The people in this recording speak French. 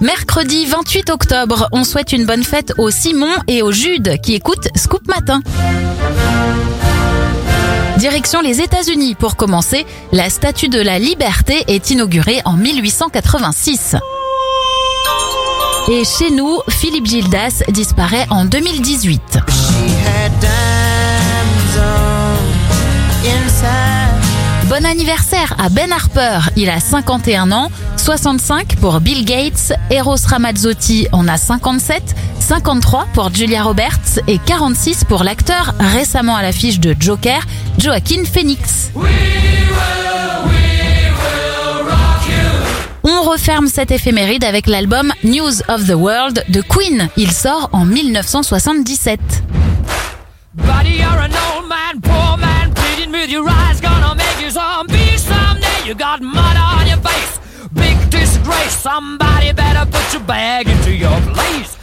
Mercredi 28 octobre, on souhaite une bonne fête au Simon et au Jude qui écoutent Scoop Matin. Direction les États-Unis pour commencer, la Statue de la Liberté est inaugurée en 1886. Et chez nous, Philippe Gildas disparaît en 2018. She had diamonds on inside. Bon anniversaire à Ben Harper, il a 51 ans, 65 pour Bill Gates, Eros Ramazzotti en a 57, 53 pour Julia Roberts et 46 pour l'acteur récemment à l'affiche de Joker, Joaquin Phoenix. On referme cette éphéméride avec l'album News of the World de Queen. Il sort en 1977. Buddy, you're an old man, poor man, pleading with gonna make you zombie someday. You got mud on your face. Somebody better put your bag into your place.